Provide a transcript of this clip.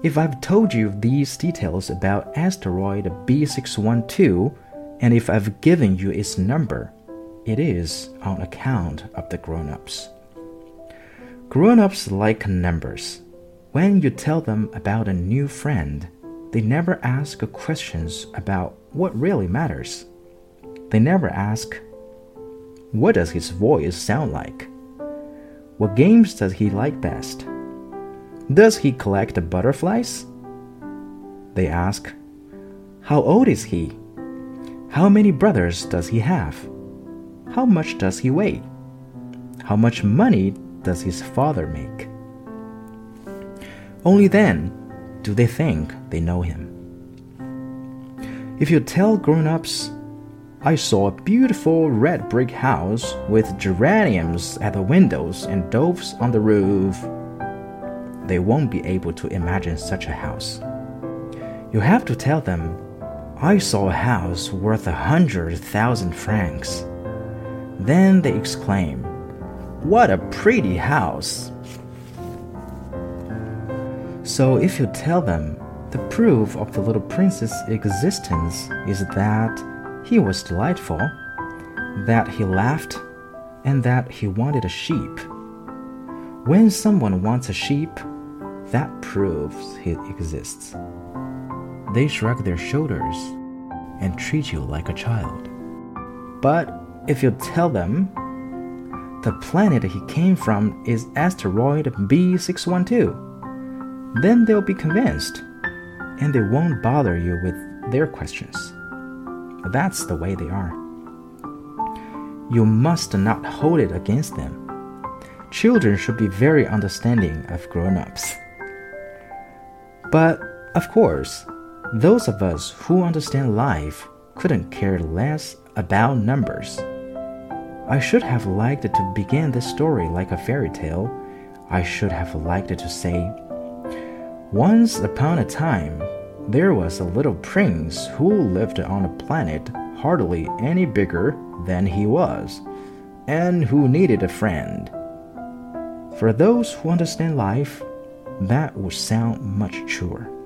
If I've told you these details about asteroid B612, and if I've given you its number, it is on account of the grown ups. Grown ups like numbers. When you tell them about a new friend, they never ask questions about what really matters. They never ask, What does his voice sound like? What games does he like best? Does he collect butterflies? They ask, How old is he? How many brothers does he have? How much does he weigh? How much money does his father make? Only then do they think they know him. If you tell grown ups, I saw a beautiful red brick house with geraniums at the windows and doves on the roof, they won't be able to imagine such a house. You have to tell them, I saw a house worth a hundred thousand francs. Then they exclaim, What a pretty house! So if you tell them the proof of the little prince's existence is that he was delightful, that he laughed, and that he wanted a sheep. When someone wants a sheep, that proves he exists. They shrug their shoulders and treat you like a child. But if you tell them the planet he came from is asteroid B612, then they'll be convinced and they won't bother you with their questions. That's the way they are. You must not hold it against them. Children should be very understanding of grown ups. But, of course, those of us who understand life couldn't care less about numbers. I should have liked to begin this story like a fairy tale. I should have liked to say, Once upon a time, there was a little prince who lived on a planet hardly any bigger than he was, and who needed a friend. For those who understand life, that would sound much truer.